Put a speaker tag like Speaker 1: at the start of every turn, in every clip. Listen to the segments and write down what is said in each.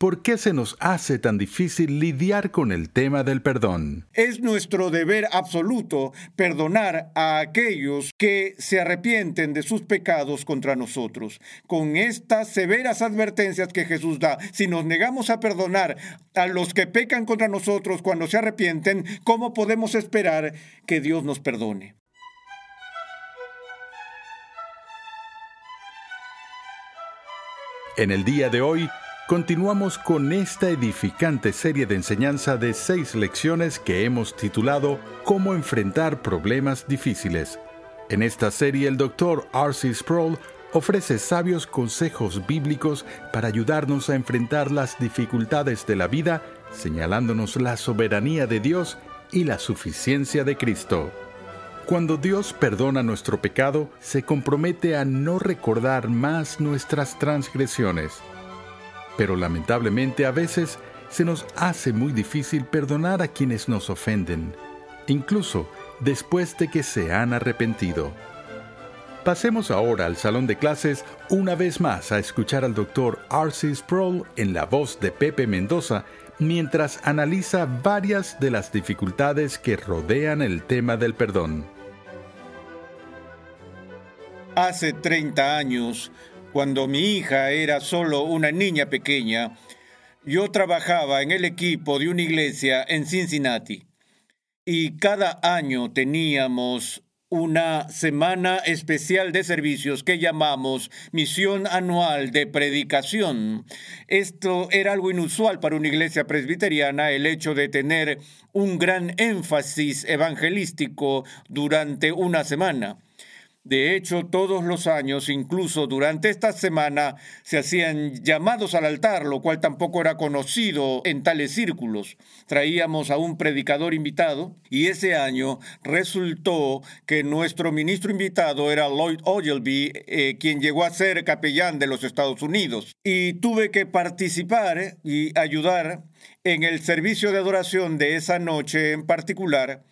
Speaker 1: ¿por qué se nos hace tan difícil lidiar con el tema del perdón?
Speaker 2: Es nuestro deber absoluto perdonar a aquellos que se arrepienten de sus pecados contra nosotros. Con estas severas advertencias que Jesús da, si nos negamos a perdonar a los que pecan contra nosotros cuando se arrepienten, ¿cómo podemos esperar que Dios nos perdone?
Speaker 1: En el día de hoy, continuamos con esta edificante serie de enseñanza de seis lecciones que hemos titulado Cómo enfrentar problemas difíciles. En esta serie, el doctor R.C. Sproul ofrece sabios consejos bíblicos para ayudarnos a enfrentar las dificultades de la vida, señalándonos la soberanía de Dios y la suficiencia de Cristo. Cuando Dios perdona nuestro pecado, se compromete a no recordar más nuestras transgresiones. Pero lamentablemente a veces se nos hace muy difícil perdonar a quienes nos ofenden, incluso después de que se han arrepentido. Pasemos ahora al salón de clases una vez más a escuchar al doctor R.C. Sproul en la voz de Pepe Mendoza mientras analiza varias de las dificultades que rodean el tema del perdón.
Speaker 2: Hace 30 años, cuando mi hija era solo una niña pequeña, yo trabajaba en el equipo de una iglesia en Cincinnati y cada año teníamos una semana especial de servicios que llamamos Misión Anual de Predicación. Esto era algo inusual para una iglesia presbiteriana, el hecho de tener un gran énfasis evangelístico durante una semana. De hecho, todos los años, incluso durante esta semana, se hacían llamados al altar, lo cual tampoco era conocido en tales círculos. Traíamos a un predicador invitado y ese año resultó que nuestro ministro invitado era Lloyd Ogilvy, eh, quien llegó a ser capellán de los Estados Unidos. Y tuve que participar y ayudar en el servicio de adoración de esa noche en particular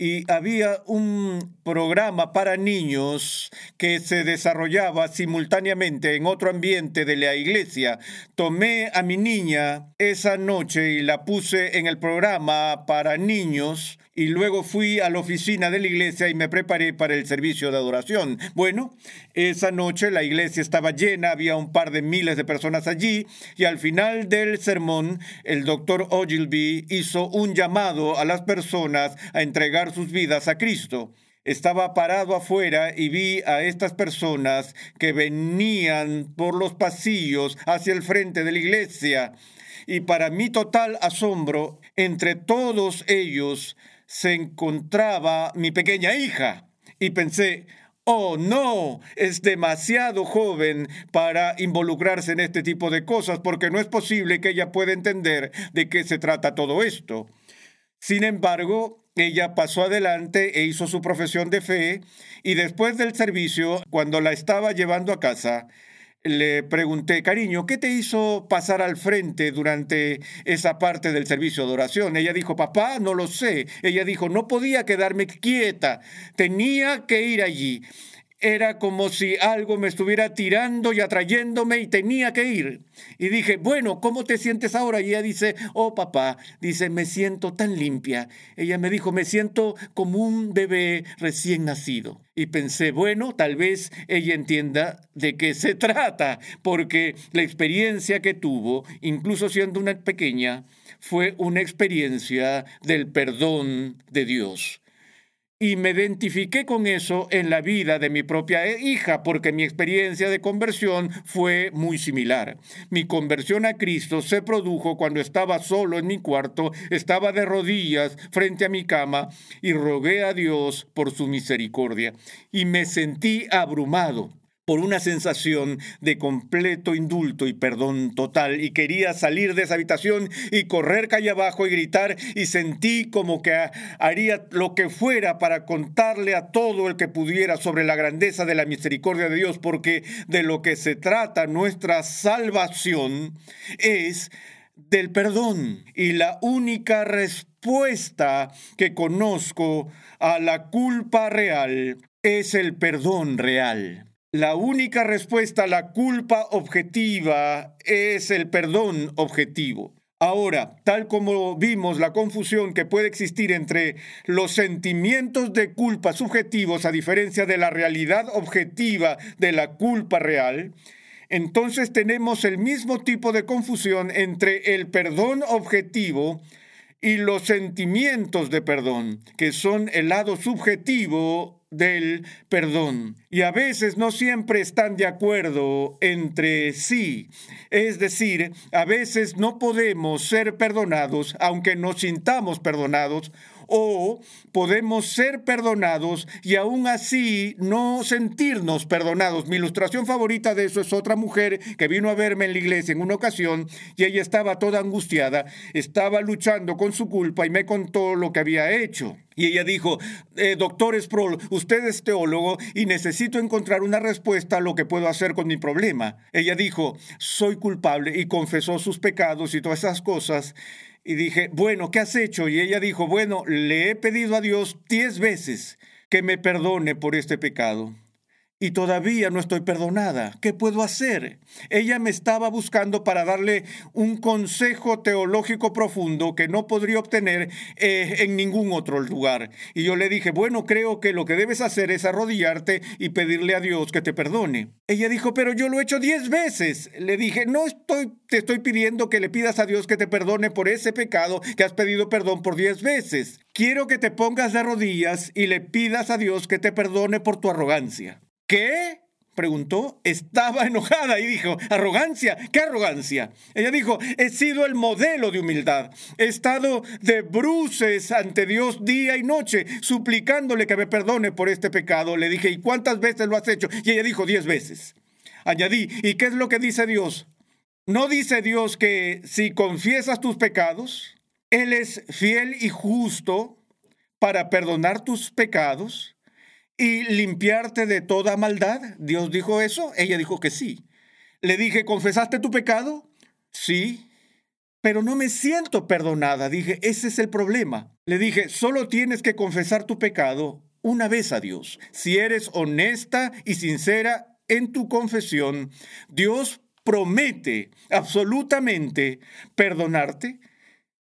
Speaker 2: y había un programa para niños que se desarrollaba simultáneamente en otro ambiente de la iglesia. Tomé a mi niña esa noche y la puse en el programa para niños y luego fui a la oficina de la iglesia y me preparé para el servicio de adoración. Bueno, esa noche la iglesia estaba llena, había un par de miles de personas allí y al final del sermón el doctor Ogilvy hizo un llamado a las personas a sus vidas a Cristo. Estaba parado afuera y vi a estas personas que venían por los pasillos hacia el frente de la iglesia. Y para mi total asombro, entre todos ellos se encontraba mi pequeña hija. Y pensé, oh no, es demasiado joven para involucrarse en este tipo de cosas porque no es posible que ella pueda entender de qué se trata todo esto. Sin embargo, ella pasó adelante e hizo su profesión de fe y después del servicio, cuando la estaba llevando a casa, le pregunté, cariño, ¿qué te hizo pasar al frente durante esa parte del servicio de oración? Ella dijo, papá, no lo sé. Ella dijo, no podía quedarme quieta, tenía que ir allí. Era como si algo me estuviera tirando y atrayéndome y tenía que ir. Y dije, bueno, ¿cómo te sientes ahora? Y ella dice, oh papá, dice, me siento tan limpia. Ella me dijo, me siento como un bebé recién nacido. Y pensé, bueno, tal vez ella entienda de qué se trata, porque la experiencia que tuvo, incluso siendo una pequeña, fue una experiencia del perdón de Dios. Y me identifiqué con eso en la vida de mi propia hija, porque mi experiencia de conversión fue muy similar. Mi conversión a Cristo se produjo cuando estaba solo en mi cuarto, estaba de rodillas frente a mi cama y rogué a Dios por su misericordia. Y me sentí abrumado por una sensación de completo indulto y perdón total y quería salir de esa habitación y correr calle abajo y gritar y sentí como que haría lo que fuera para contarle a todo el que pudiera sobre la grandeza de la misericordia de Dios porque de lo que se trata nuestra salvación es del perdón y la única respuesta que conozco a la culpa real es el perdón real. La única respuesta a la culpa objetiva es el perdón objetivo. Ahora, tal como vimos la confusión que puede existir entre los sentimientos de culpa subjetivos a diferencia de la realidad objetiva de la culpa real, entonces tenemos el mismo tipo de confusión entre el perdón objetivo y los sentimientos de perdón, que son el lado subjetivo del perdón. Y a veces no siempre están de acuerdo entre sí. Es decir, a veces no podemos ser perdonados aunque nos sintamos perdonados o podemos ser perdonados y aún así no sentirnos perdonados. Mi ilustración favorita de eso es otra mujer que vino a verme en la iglesia en una ocasión y ella estaba toda angustiada, estaba luchando con su culpa y me contó lo que había hecho. Y ella dijo, eh, doctor Sproul, usted es teólogo y necesito encontrar una respuesta a lo que puedo hacer con mi problema. Ella dijo, soy culpable y confesó sus pecados y todas esas cosas. Y dije, bueno, ¿qué has hecho? Y ella dijo, bueno, le he pedido a Dios diez veces que me perdone por este pecado y todavía no estoy perdonada. ¿Qué puedo hacer? Ella me estaba buscando para darle un consejo teológico profundo que no podría obtener eh, en ningún otro lugar. Y yo le dije, bueno, creo que lo que debes hacer es arrodillarte y pedirle a Dios que te perdone. Ella dijo, pero yo lo he hecho diez veces. Le dije, no estoy, te estoy pidiendo que le pidas a Dios que te perdone por ese pecado que has pedido perdón por diez veces. Quiero que te pongas de rodillas y le pidas a Dios que te perdone por tu arrogancia. ¿Qué? preguntó. Estaba enojada y dijo, arrogancia, ¿qué arrogancia? Ella dijo, he sido el modelo de humildad. He estado de bruces ante Dios día y noche, suplicándole que me perdone por este pecado. Le dije, ¿y cuántas veces lo has hecho? Y ella dijo, diez veces. Añadí, ¿y qué es lo que dice Dios? ¿No dice Dios que si confiesas tus pecados, Él es fiel y justo para perdonar tus pecados y limpiarte de toda maldad? ¿Dios dijo eso? Ella dijo que sí. Le dije, ¿confesaste tu pecado? Sí. Pero no me siento perdonada. Dije, ese es el problema. Le dije, solo tienes que confesar tu pecado una vez a Dios. Si eres honesta y sincera en tu confesión, Dios promete absolutamente perdonarte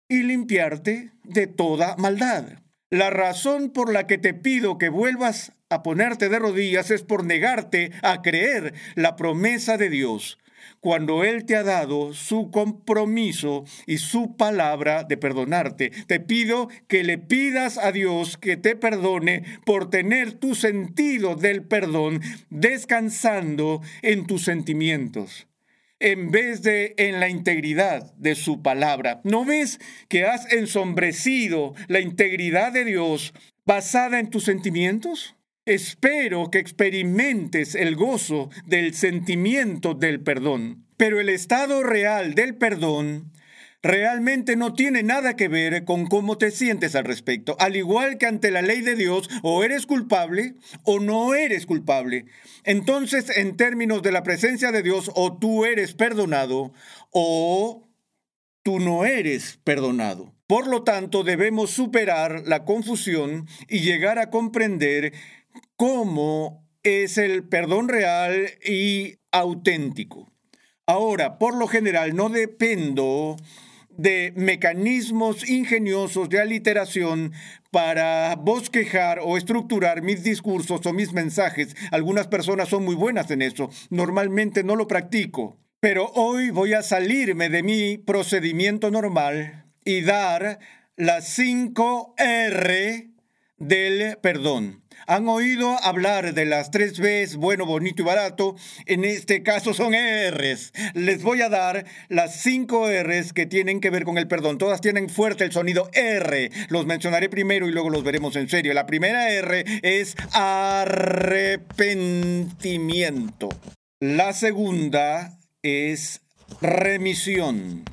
Speaker 2: y limpiarte de toda maldad. La razón por la que te pido que vuelvas a ponerte de rodillas es por negarte a creer la promesa de Dios cuando Él te ha dado su compromiso y su palabra de perdonarte. Te pido que le pidas a Dios que te perdone por tener tu sentido del perdón descansando en tus sentimientos en vez de en la integridad de su palabra. ¿No ves que has ensombrecido la integridad de Dios basada en tus sentimientos? Espero que experimentes el gozo del sentimiento del perdón. Pero el estado real del perdón realmente no tiene nada que ver con cómo te sientes al respecto. Al igual que ante la ley de Dios, o eres culpable o no eres culpable. Entonces, en términos de la presencia de Dios, o tú eres perdonado o tú no eres perdonado. Por lo tanto, debemos superar la confusión y llegar a comprender cómo es el perdón real y auténtico. Ahora, por lo general, no dependo de mecanismos ingeniosos de aliteración para bosquejar o estructurar mis discursos o mis mensajes. Algunas personas son muy buenas en eso. Normalmente no lo practico. Pero hoy voy a salirme de mi procedimiento normal y dar las 5 R del perdón. Han oído hablar de las tres Bs, bueno, bonito y barato. En este caso son Rs. Les voy a dar las cinco Rs que tienen que ver con el perdón. Todas tienen fuerte el sonido R. Los mencionaré primero y luego los veremos en serio. La primera R es arrepentimiento. La segunda es remisión.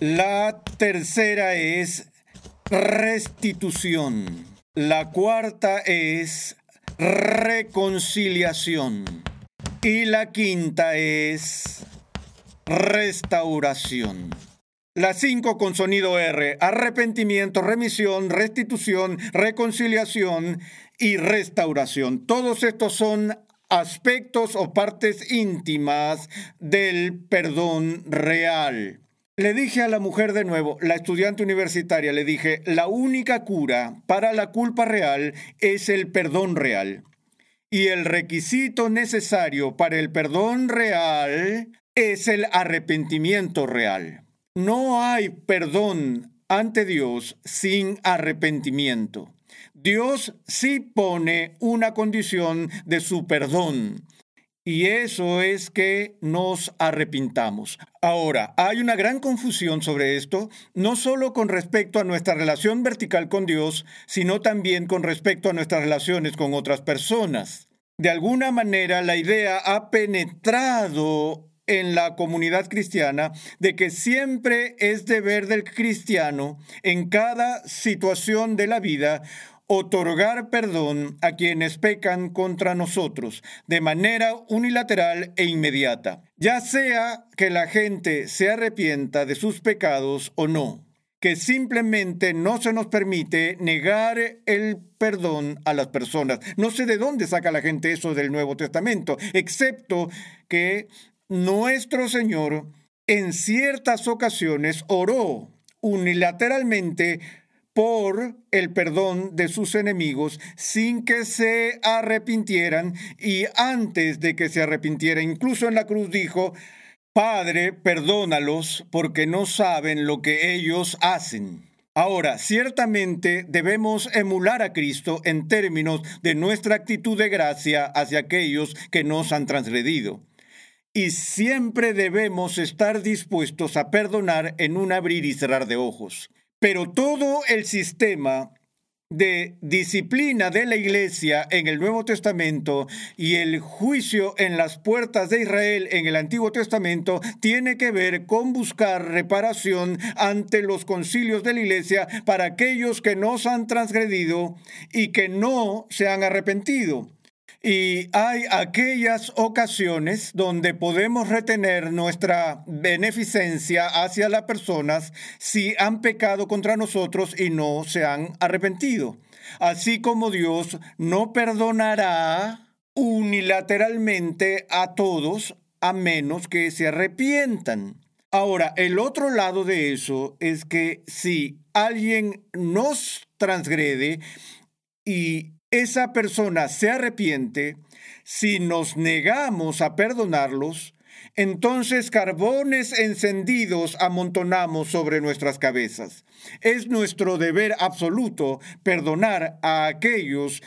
Speaker 2: La tercera es restitución. La cuarta es reconciliación. Y la quinta es restauración. Las cinco con sonido R, arrepentimiento, remisión, restitución, reconciliación y restauración. Todos estos son aspectos o partes íntimas del perdón real. Le dije a la mujer de nuevo, la estudiante universitaria, le dije, la única cura para la culpa real es el perdón real. Y el requisito necesario para el perdón real es el arrepentimiento real. No hay perdón ante Dios sin arrepentimiento. Dios sí pone una condición de su perdón. Y eso es que nos arrepintamos. Ahora, hay una gran confusión sobre esto, no solo con respecto a nuestra relación vertical con Dios, sino también con respecto a nuestras relaciones con otras personas. De alguna manera, la idea ha penetrado en la comunidad cristiana de que siempre es deber del cristiano en cada situación de la vida otorgar perdón a quienes pecan contra nosotros de manera unilateral e inmediata, ya sea que la gente se arrepienta de sus pecados o no, que simplemente no se nos permite negar el perdón a las personas. No sé de dónde saca la gente eso del Nuevo Testamento, excepto que nuestro Señor en ciertas ocasiones oró unilateralmente por el perdón de sus enemigos sin que se arrepintieran y antes de que se arrepintiera, incluso en la cruz dijo, Padre, perdónalos porque no saben lo que ellos hacen. Ahora, ciertamente debemos emular a Cristo en términos de nuestra actitud de gracia hacia aquellos que nos han transgredido. Y siempre debemos estar dispuestos a perdonar en un abrir y cerrar de ojos. Pero todo el sistema de disciplina de la iglesia en el Nuevo Testamento y el juicio en las puertas de Israel en el Antiguo Testamento tiene que ver con buscar reparación ante los concilios de la iglesia para aquellos que nos han transgredido y que no se han arrepentido. Y hay aquellas ocasiones donde podemos retener nuestra beneficencia hacia las personas si han pecado contra nosotros y no se han arrepentido. Así como Dios no perdonará unilateralmente a todos a menos que se arrepientan. Ahora, el otro lado de eso es que si alguien nos transgrede y esa persona se arrepiente, si nos negamos a perdonarlos, entonces carbones encendidos amontonamos sobre nuestras cabezas. Es nuestro deber absoluto perdonar a aquellos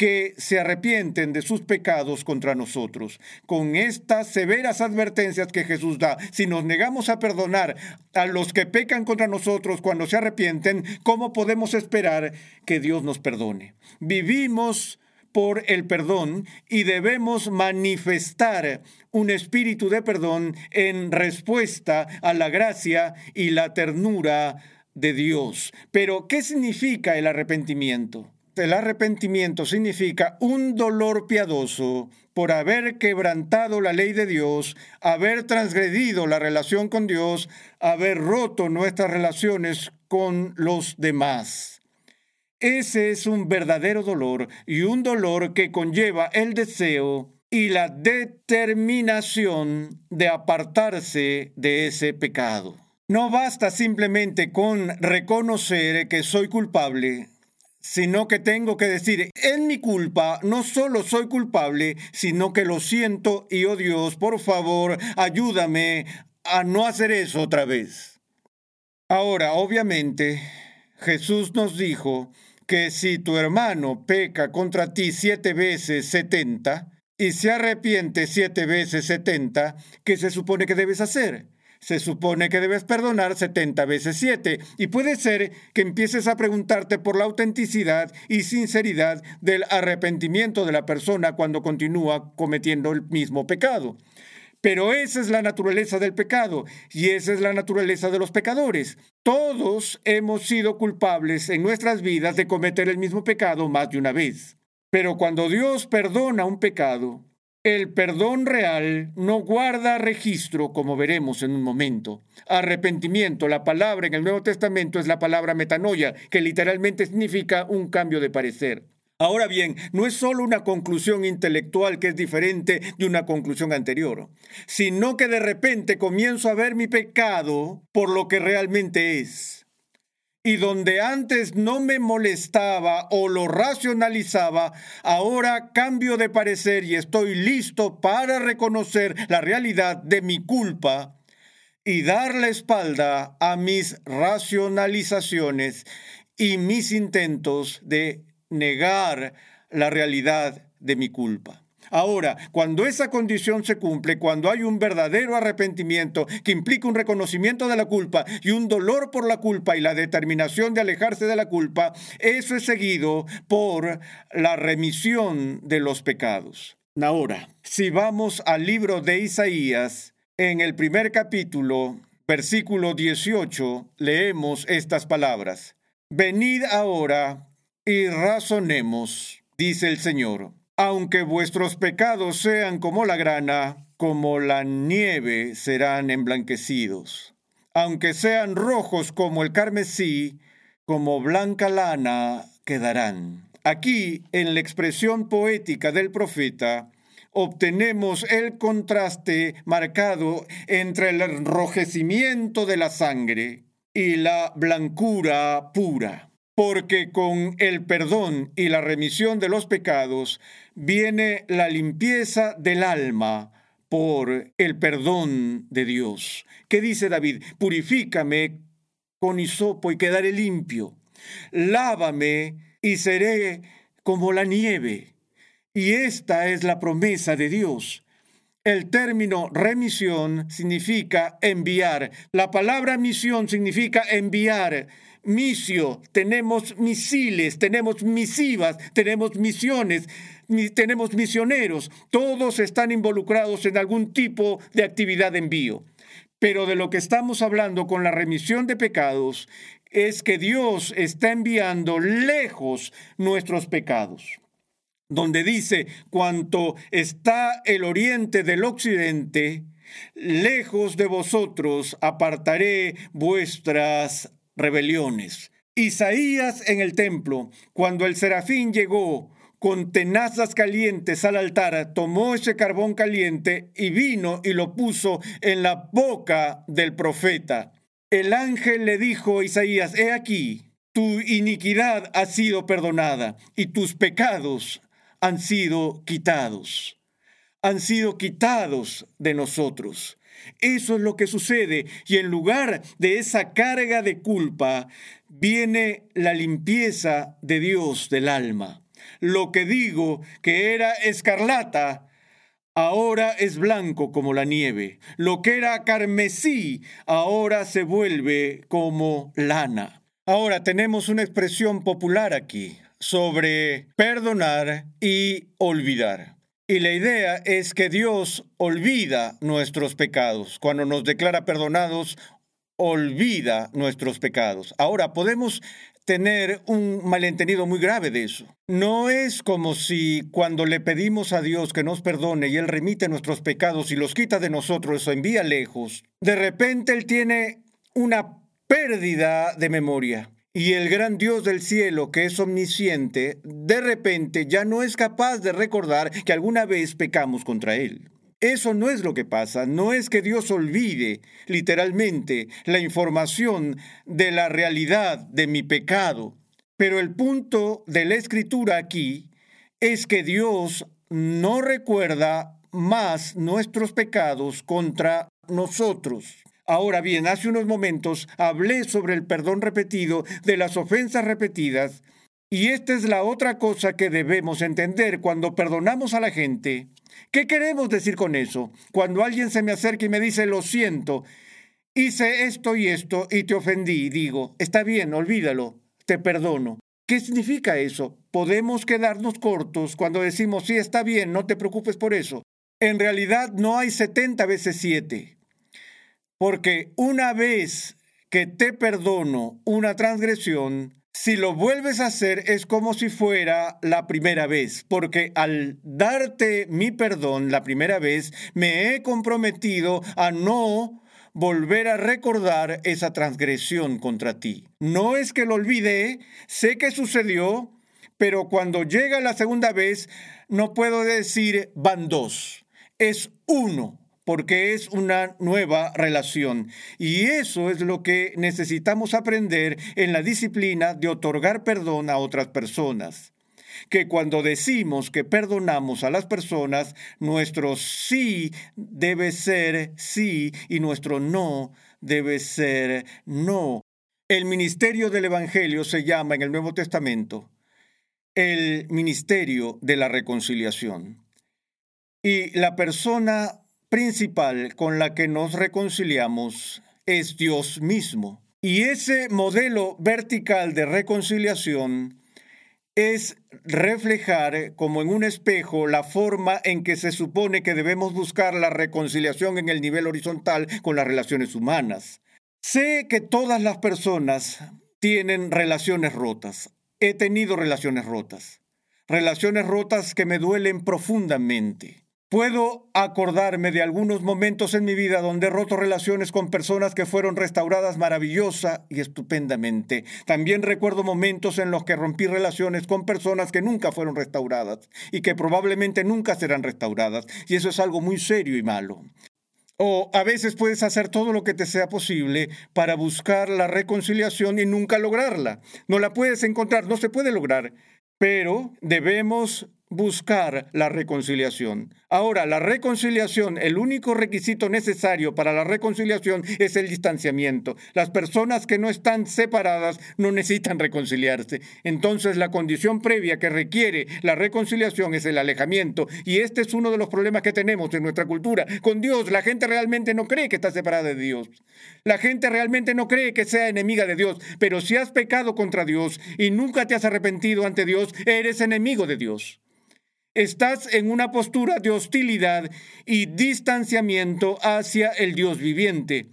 Speaker 2: que se arrepienten de sus pecados contra nosotros. Con estas severas advertencias que Jesús da, si nos negamos a perdonar a los que pecan contra nosotros cuando se arrepienten, ¿cómo podemos esperar que Dios nos perdone? Vivimos por el perdón y debemos manifestar un espíritu de perdón en respuesta a la gracia y la ternura de Dios. Pero, ¿qué significa el arrepentimiento? El arrepentimiento significa un dolor piadoso por haber quebrantado la ley de Dios, haber transgredido la relación con Dios, haber roto nuestras relaciones con los demás. Ese es un verdadero dolor y un dolor que conlleva el deseo y la determinación de apartarse de ese pecado. No basta simplemente con reconocer que soy culpable, sino que tengo que decir, en mi culpa no solo soy culpable, sino que lo siento y oh Dios, por favor, ayúdame a no hacer eso otra vez. Ahora, obviamente, Jesús nos dijo que si tu hermano peca contra ti siete veces setenta y se arrepiente siete veces setenta, ¿qué se supone que debes hacer? Se supone que debes perdonar 70 veces 7. Y puede ser que empieces a preguntarte por la autenticidad y sinceridad del arrepentimiento de la persona cuando continúa cometiendo el mismo pecado. Pero esa es la naturaleza del pecado y esa es la naturaleza de los pecadores. Todos hemos sido culpables en nuestras vidas de cometer el mismo pecado más de una vez. Pero cuando Dios perdona un pecado, el perdón real no guarda registro, como veremos en un momento. Arrepentimiento, la palabra en el Nuevo Testamento es la palabra metanoia, que literalmente significa un cambio de parecer. Ahora bien, no es solo una conclusión intelectual que es diferente de una conclusión anterior, sino que de repente comienzo a ver mi pecado por lo que realmente es. Y donde antes no me molestaba o lo racionalizaba, ahora cambio de parecer y estoy listo para reconocer la realidad de mi culpa y dar la espalda a mis racionalizaciones y mis intentos de negar la realidad de mi culpa. Ahora, cuando esa condición se cumple, cuando hay un verdadero arrepentimiento que implica un reconocimiento de la culpa y un dolor por la culpa y la determinación de alejarse de la culpa, eso es seguido por la remisión de los pecados. Ahora, si vamos al libro de Isaías, en el primer capítulo, versículo 18, leemos estas palabras. Venid ahora y razonemos, dice el Señor. Aunque vuestros pecados sean como la grana, como la nieve serán emblanquecidos. Aunque sean rojos como el carmesí, como blanca lana quedarán. Aquí, en la expresión poética del profeta, obtenemos el contraste marcado entre el enrojecimiento de la sangre y la blancura pura porque con el perdón y la remisión de los pecados viene la limpieza del alma por el perdón de Dios. ¿Qué dice David? Purifícame con hisopo y quedaré limpio. Lávame y seré como la nieve. Y esta es la promesa de Dios. El término remisión significa enviar. La palabra misión significa enviar misio, tenemos misiles, tenemos misivas, tenemos misiones, tenemos misioneros. Todos están involucrados en algún tipo de actividad de envío. Pero de lo que estamos hablando con la remisión de pecados es que Dios está enviando lejos nuestros pecados donde dice, cuanto está el oriente del occidente, lejos de vosotros apartaré vuestras rebeliones. Isaías en el templo, cuando el serafín llegó con tenazas calientes al altar, tomó ese carbón caliente y vino y lo puso en la boca del profeta. El ángel le dijo a Isaías, he aquí, tu iniquidad ha sido perdonada y tus pecados han sido quitados. Han sido quitados de nosotros. Eso es lo que sucede y en lugar de esa carga de culpa viene la limpieza de Dios del alma. Lo que digo que era escarlata, ahora es blanco como la nieve. Lo que era carmesí, ahora se vuelve como lana. Ahora tenemos una expresión popular aquí sobre perdonar y olvidar. Y la idea es que Dios olvida nuestros pecados. Cuando nos declara perdonados, olvida nuestros pecados. Ahora, podemos tener un malentendido muy grave de eso. No es como si cuando le pedimos a Dios que nos perdone y Él remite nuestros pecados y los quita de nosotros o envía lejos, de repente Él tiene una pérdida de memoria. Y el gran Dios del cielo, que es omnisciente, de repente ya no es capaz de recordar que alguna vez pecamos contra Él. Eso no es lo que pasa, no es que Dios olvide literalmente la información de la realidad de mi pecado, pero el punto de la escritura aquí es que Dios no recuerda más nuestros pecados contra nosotros. Ahora bien, hace unos momentos hablé sobre el perdón repetido de las ofensas repetidas y esta es la otra cosa que debemos entender cuando perdonamos a la gente. ¿Qué queremos decir con eso? Cuando alguien se me acerca y me dice, lo siento, hice esto y esto y te ofendí, digo, está bien, olvídalo, te perdono. ¿Qué significa eso? Podemos quedarnos cortos cuando decimos, sí, está bien, no te preocupes por eso. En realidad no hay 70 veces 7. Porque una vez que te perdono una transgresión, si lo vuelves a hacer es como si fuera la primera vez, porque al darte mi perdón la primera vez, me he comprometido a no volver a recordar esa transgresión contra ti. No es que lo olvidé, sé que sucedió, pero cuando llega la segunda vez no puedo decir van dos, es uno porque es una nueva relación. Y eso es lo que necesitamos aprender en la disciplina de otorgar perdón a otras personas. Que cuando decimos que perdonamos a las personas, nuestro sí debe ser sí y nuestro no debe ser no. El ministerio del Evangelio se llama en el Nuevo Testamento el ministerio de la reconciliación. Y la persona principal con la que nos reconciliamos es Dios mismo. Y ese modelo vertical de reconciliación es reflejar como en un espejo la forma en que se supone que debemos buscar la reconciliación en el nivel horizontal con las relaciones humanas. Sé que todas las personas tienen relaciones rotas. He tenido relaciones rotas. Relaciones rotas que me duelen profundamente. Puedo acordarme de algunos momentos en mi vida donde he roto relaciones con personas que fueron restauradas maravillosa y estupendamente. También recuerdo momentos en los que rompí relaciones con personas que nunca fueron restauradas y que probablemente nunca serán restauradas. Y eso es algo muy serio y malo. O a veces puedes hacer todo lo que te sea posible para buscar la reconciliación y nunca lograrla. No la puedes encontrar, no se puede lograr. Pero debemos buscar la reconciliación. Ahora, la reconciliación, el único requisito necesario para la reconciliación es el distanciamiento. Las personas que no están separadas no necesitan reconciliarse. Entonces, la condición previa que requiere la reconciliación es el alejamiento. Y este es uno de los problemas que tenemos en nuestra cultura. Con Dios, la gente realmente no cree que está separada de Dios. La gente realmente no cree que sea enemiga de Dios. Pero si has pecado contra Dios y nunca te has arrepentido ante Dios, eres enemigo de Dios. Estás en una postura de hostilidad y distanciamiento hacia el Dios viviente.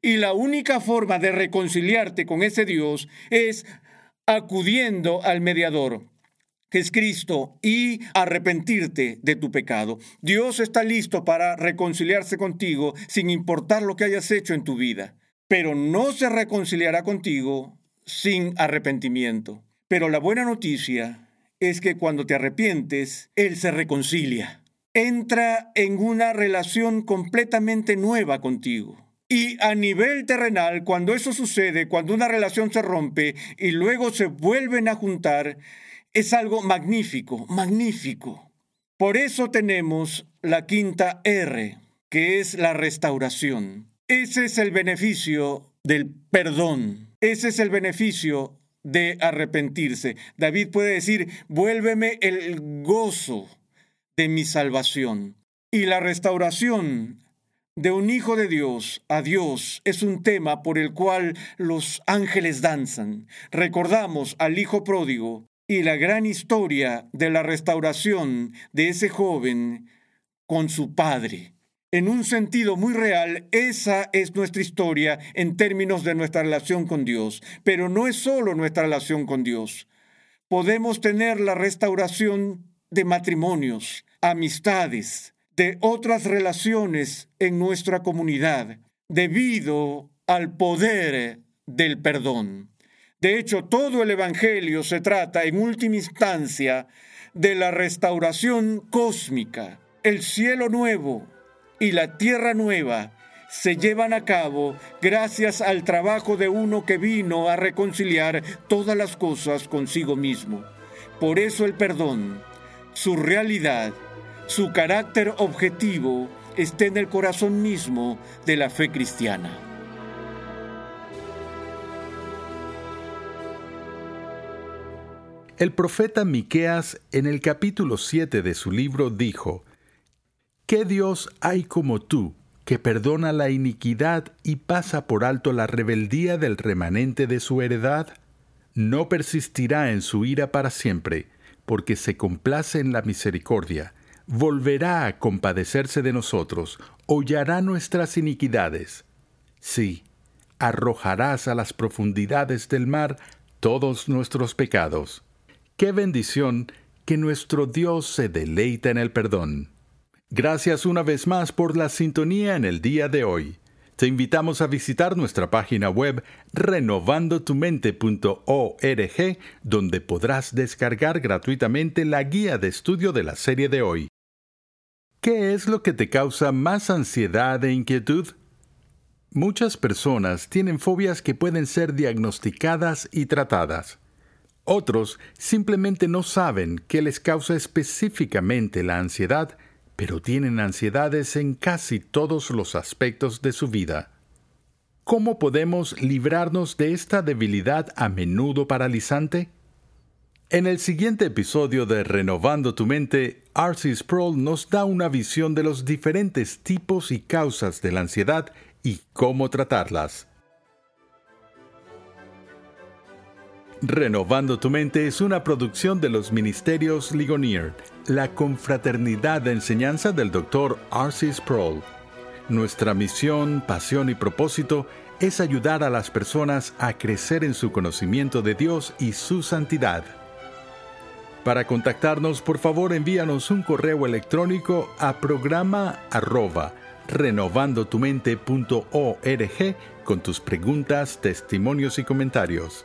Speaker 2: Y la única forma de reconciliarte con ese Dios es acudiendo al mediador, que es Cristo, y arrepentirte de tu pecado. Dios está listo para reconciliarse contigo sin importar lo que hayas hecho en tu vida, pero no se reconciliará contigo sin arrepentimiento. Pero la buena noticia es que cuando te arrepientes, Él se reconcilia. Entra en una relación completamente nueva contigo. Y a nivel terrenal, cuando eso sucede, cuando una relación se rompe y luego se vuelven a juntar, es algo magnífico, magnífico. Por eso tenemos la quinta R, que es la restauración. Ese es el beneficio del perdón. Ese es el beneficio de arrepentirse. David puede decir, vuélveme el gozo de mi salvación. Y la restauración de un hijo de Dios a Dios es un tema por el cual los ángeles danzan. Recordamos al hijo pródigo y la gran historia de la restauración de ese joven con su padre. En un sentido muy real, esa es nuestra historia en términos de nuestra relación con Dios, pero no es solo nuestra relación con Dios. Podemos tener la restauración de matrimonios, amistades, de otras relaciones en nuestra comunidad, debido al poder del perdón. De hecho, todo el Evangelio se trata en última instancia de la restauración cósmica, el cielo nuevo, y la tierra nueva se llevan a cabo gracias al trabajo de uno que vino a reconciliar todas las cosas consigo mismo. Por eso el perdón, su realidad, su carácter objetivo, está en el corazón mismo de la fe cristiana.
Speaker 1: El profeta Miqueas en el capítulo 7 de su libro dijo: ¿Qué Dios hay como tú, que perdona la iniquidad y pasa por alto la rebeldía del remanente de su heredad? No persistirá en su ira para siempre, porque se complace en la misericordia. Volverá a compadecerse de nosotros, hollará nuestras iniquidades. Sí, arrojarás a las profundidades del mar todos nuestros pecados. Qué bendición que nuestro Dios se deleita en el perdón. Gracias una vez más por la sintonía en el día de hoy. Te invitamos a visitar nuestra página web renovandotumente.org, donde podrás descargar gratuitamente la guía de estudio de la serie de hoy. ¿Qué es lo que te causa más ansiedad e inquietud? Muchas personas tienen fobias que pueden ser diagnosticadas y tratadas. Otros simplemente no saben qué les causa específicamente la ansiedad pero tienen ansiedades en casi todos los aspectos de su vida. ¿Cómo podemos librarnos de esta debilidad a menudo paralizante? En el siguiente episodio de Renovando tu mente, R.C. Sproul nos da una visión de los diferentes tipos y causas de la ansiedad y cómo tratarlas. Renovando tu mente es una producción de los Ministerios Ligonier, la confraternidad de enseñanza del Dr. R.C. Sproul. Nuestra misión, pasión y propósito es ayudar a las personas a crecer en su conocimiento de Dios y su santidad. Para contactarnos, por favor envíanos un correo electrónico a programa arroba renovandotumente.org con tus preguntas, testimonios y comentarios.